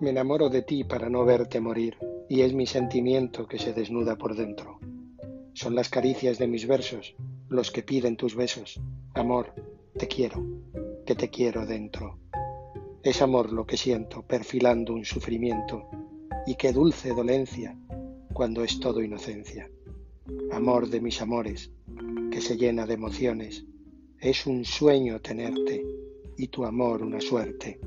Me enamoro de ti para no verte morir, y es mi sentimiento que se desnuda por dentro. Son las caricias de mis versos los que piden tus besos. Amor, te quiero, que te quiero dentro. Es amor lo que siento, perfilando un sufrimiento, y qué dulce dolencia cuando es todo inocencia. Amor de mis amores, que se llena de emociones, es un sueño tenerte, y tu amor una suerte